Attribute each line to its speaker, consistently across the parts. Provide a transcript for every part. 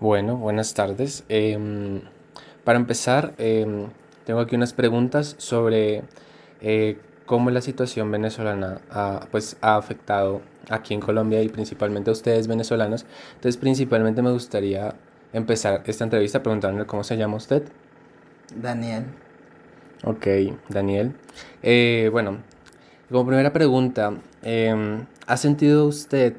Speaker 1: Bueno, buenas tardes. Em, para empezar, em, tengo aquí unas preguntas sobre eh, cómo la situación venezolana ha, pues, ha afectado aquí en Colombia y principalmente a ustedes venezolanos. Entonces, principalmente me gustaría empezar esta entrevista preguntándole cómo se llama usted.
Speaker 2: Daniel,
Speaker 1: Ok, Daniel. Eh, bueno, como primera pregunta, em, ¿ha sentido usted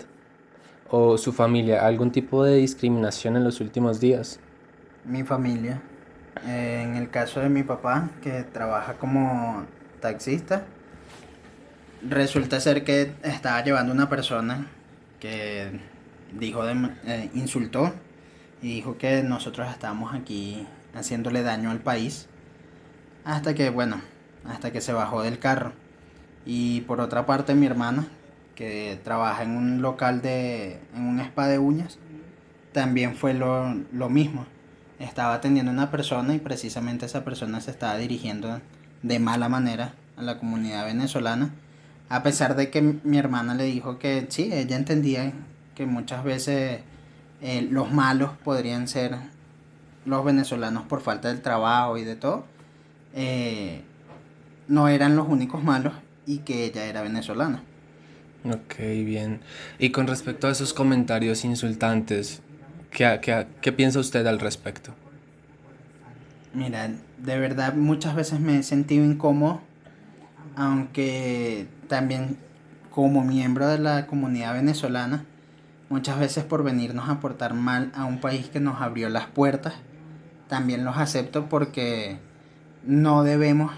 Speaker 1: o su familia algún tipo de discriminación en los últimos días?
Speaker 2: mi familia. Eh, en el caso de mi papá, que trabaja como taxista, resulta ser que estaba llevando una persona que dijo de- eh, insultó y dijo que nosotros estábamos aquí haciéndole daño al país hasta que bueno hasta que se bajó del carro y por otra parte mi hermana que trabaja en un local de en un spa de uñas también fue lo, lo mismo estaba atendiendo a una persona y precisamente esa persona se estaba dirigiendo de mala manera a la comunidad venezolana a pesar de que mi hermana le dijo que sí, ella entendía que muchas veces eh, los malos podrían ser los venezolanos por falta del trabajo y de todo, eh, no eran los únicos malos y que ella era venezolana.
Speaker 1: Ok, bien. Y con respecto a esos comentarios insultantes, ¿qué, qué, qué piensa usted al respecto?
Speaker 2: Mira, de verdad muchas veces me he sentido incómodo, aunque también como miembro de la comunidad venezolana, muchas veces por venirnos a portar mal a un país que nos abrió las puertas, también los acepto porque no debemos,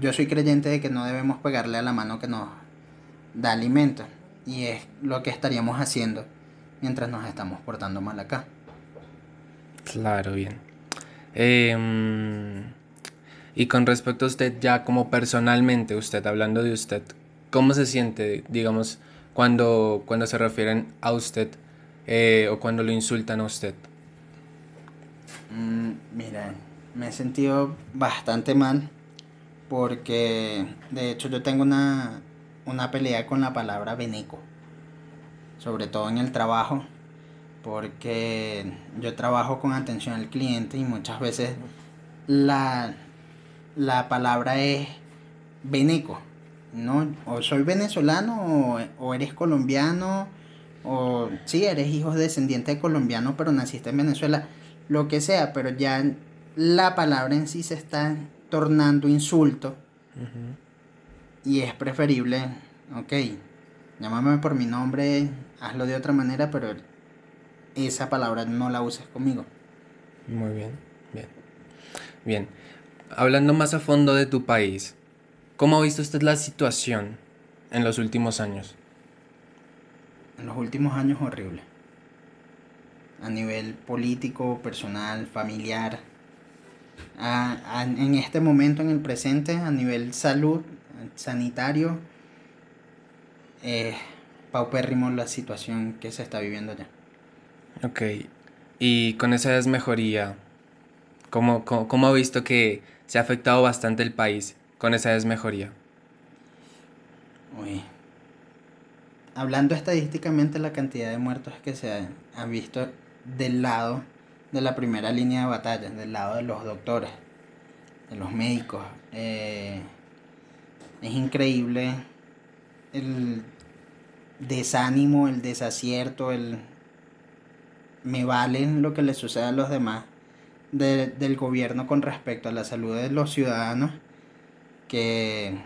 Speaker 2: yo soy creyente de que no debemos pegarle a la mano que nos da alimento y es lo que estaríamos haciendo mientras nos estamos portando mal acá.
Speaker 1: Claro, bien. Em, y con respecto a usted, ya como personalmente, usted, hablando de usted, ¿cómo se siente, digamos, cuando, cuando se refieren a usted eh, o cuando lo insultan a usted?
Speaker 2: Mm, mira, me he sentido bastante mal porque de hecho yo tengo una, una pelea con la palabra veneco, sobre todo en el trabajo, porque yo trabajo con atención al cliente y muchas veces la, la palabra es veneco, ¿no? O soy venezolano o, eres colombiano o sí, eres hijo descendiente de colombiano pero naciste en Venezuela lo que sea, pero ya la palabra en sí se está tornando insulto y es preferible, ok, llámame por mi nombre, hazlo de otra manera, pero esa palabra no la uses conmigo.
Speaker 1: Muy bien, bien. Bien. Hablando más a fondo de tu país, ¿cómo ha visto usted la situación en los últimos años?
Speaker 2: En los últimos años horrible. A nivel político, personal, familiar. A- a- en este momento, en el presente, a nivel salud, sanitario, eh, paupérrimo la situación que se está viviendo allá.
Speaker 1: Ok. Y con esa desmejoría, ¿cómo, cómo, cómo ha visto que se ha afectado bastante el país con esa desmejoría?
Speaker 2: Uy. Hablando estadísticamente, la cantidad de muertos que se ha- han visto del lado de la primera línea de batalla, del lado de los doctores, de los médicos. eh, es increíble el desánimo, el desacierto, el me vale lo que le sucede a los demás de- del gobierno con respecto a la salud de los ciudadanos que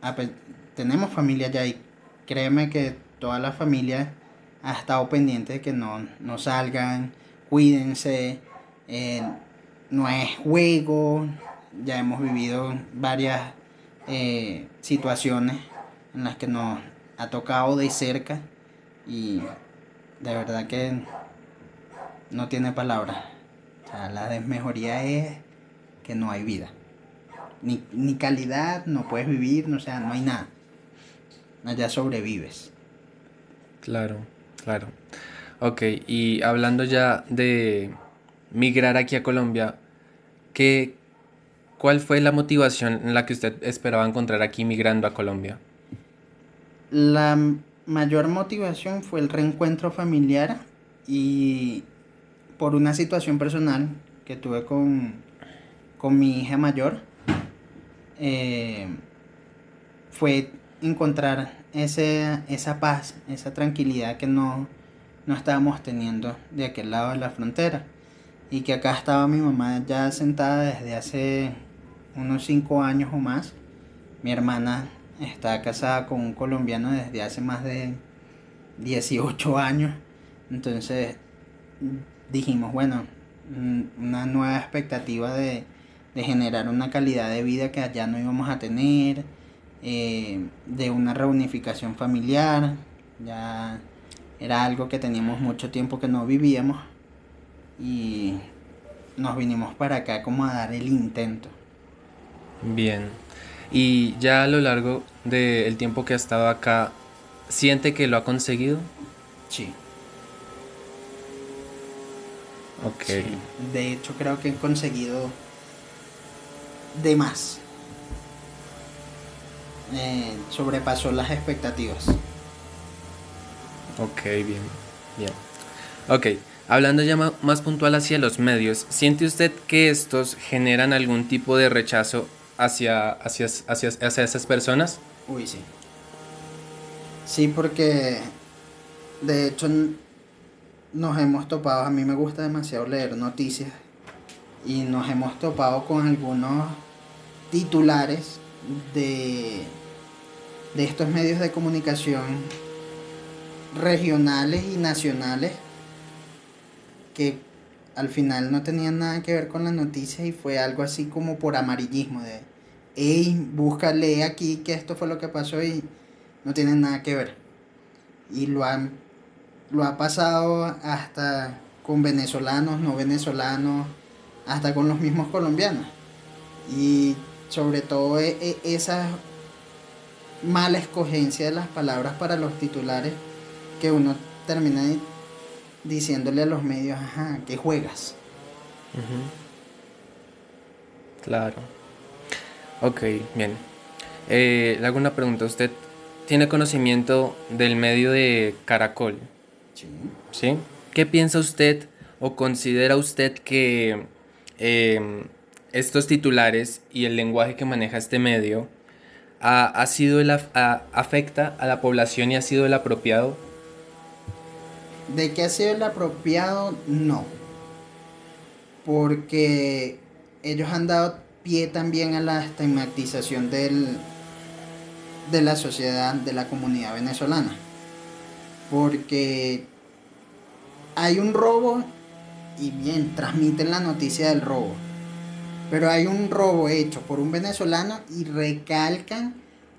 Speaker 2: a pe- tenemos familia ya y créeme que toda la familia ha estado pendiente de que no, no salgan, cuídense, eh, no es juego, ya hemos vivido varias eh, situaciones en las que nos ha tocado de cerca y de verdad que no tiene palabras. La desmejoría es que no hay vida. Ni, ni calidad, no puedes vivir, no, o sea, no hay nada. Allá sobrevives.
Speaker 1: Claro, claro. Ok, y hablando ya de migrar aquí a Colombia, ¿qué, ¿cuál fue la motivación en la que usted esperaba encontrar aquí migrando a Colombia?
Speaker 2: La mayor motivación fue el reencuentro familiar Y por una situación personal que tuve con, con mi hija mayor, eh, fue encontrar ese, esa paz, esa tranquilidad que no, no estábamos teniendo de aquel lado de la frontera. Y que acá estaba mi mamá ya sentada desde hace unos 5 años o más. Mi hermana está casada con un colombiano desde hace más de 18 años. Entonces dijimos, bueno, una nueva expectativa de, generar una calidad de vida que allá no íbamos a tener, eh, de una reunificación familiar, ya era algo que teníamos mucho tiempo que no vivíamos y nos vinimos para acá como a dar el intento.
Speaker 1: Bien, y ya a lo largo del tiempo que ha estado acá, ¿siente que lo ha conseguido?
Speaker 2: Sí.
Speaker 1: Ok.
Speaker 2: De hecho, creo que he conseguido de más. Eh, sobrepasó las expectativas.
Speaker 1: Ok, bien, bien. Ok, hablando ya más puntual hacia los medios, ¿siente usted que estos generan algún tipo de rechazo hacia, hacia, hacia, hacia esas personas?
Speaker 2: Uy, sí. Sí, porque de hecho nos hemos topado, a mí me gusta demasiado leer noticias y nos hemos topado con algunos titulares de, de estos medios de comunicación regionales y nacionales que al final no tenían nada que ver con las noticias y fue algo así como por amarillismo de, hey, búscale aquí que esto fue lo que pasó y no tienen nada que ver. Y lo han lo ha pasado hasta con venezolanos, no venezolanos, hasta con los mismos colombianos. Y sobre todo e, e, esa mala escogencia de las palabras para los titulares que uno termina diciéndole a los medios, ajá, que juegas.
Speaker 1: Claro. Ok, bien. Eh, le hago una pregunta. ¿Usted tiene conocimiento del medio de Caracol? Sí. ¿Qué piensa usted o considera usted que em, estos titulares y el lenguaje que maneja este medio ha, sido el, afecta a la población y ha sido el apropiado?
Speaker 2: De que ha sido el apropiado, no. Porque ellos han dado pie también a la estigmatización del, de la sociedad, de la comunidad venezolana porque hay un robo y bien, transmiten la noticia del robo. Pero hay un robo hecho por un venezolano y recalcan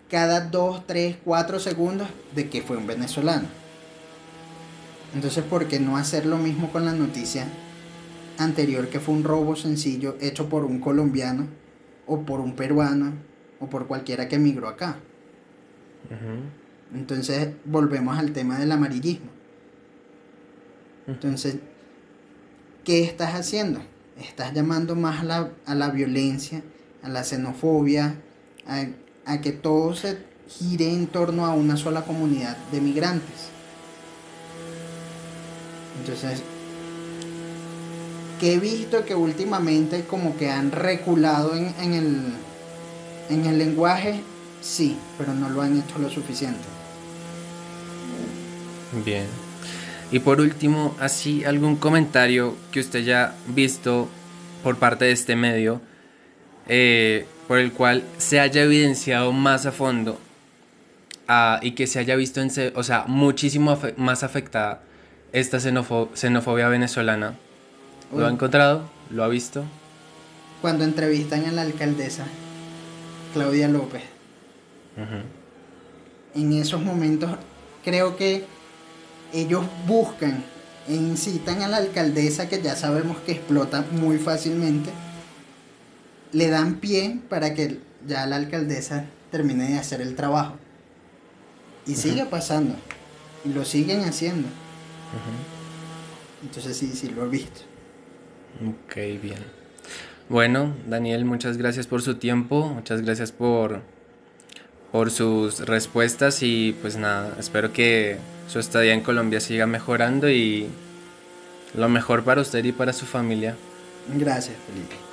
Speaker 2: cada 2, 3, 4 segundos de que fue un venezolano. Entonces, ¿por qué no hacer lo mismo con la noticia anterior que fue un robo sencillo hecho por un colombiano o por un peruano o por cualquiera que emigró acá? Entonces volvemos al tema del amarillismo. Entonces, ¿qué estás haciendo? Estás llamando más a la, violencia, a la xenofobia, a, a que todo se gire en torno a una sola comunidad de migrantes. Entonces, que he visto que últimamente como que han reculado en, el, en el lenguaje, sí, pero no lo han hecho lo suficiente.
Speaker 1: Bien. Y por último, así algún comentario que usted haya visto por parte de este medio, eh, por el cual se haya evidenciado más a fondo ah, y que se haya visto, en, o sea, muchísimo más afectada esta xenofobia venezolana. ¿Lo ha encontrado? ¿Lo ha visto?
Speaker 2: Cuando entrevistan a la alcaldesa, Claudia López. En esos momentos creo que ellos buscan e incitan a la alcaldesa, que ya sabemos que explota muy fácilmente, le dan pie para que ya la alcaldesa termine de hacer el trabajo. Y sigue pasando. Y lo siguen haciendo. Entonces sí, sí, lo he visto.
Speaker 1: Ok, bien. Bueno, Daniel, muchas gracias por su tiempo, muchas gracias por, por sus respuestas y pues nada, espero que su estadía en Colombia siga mejorando y, Lo mejor para usted y para su familia.
Speaker 2: Gracias, Felipe.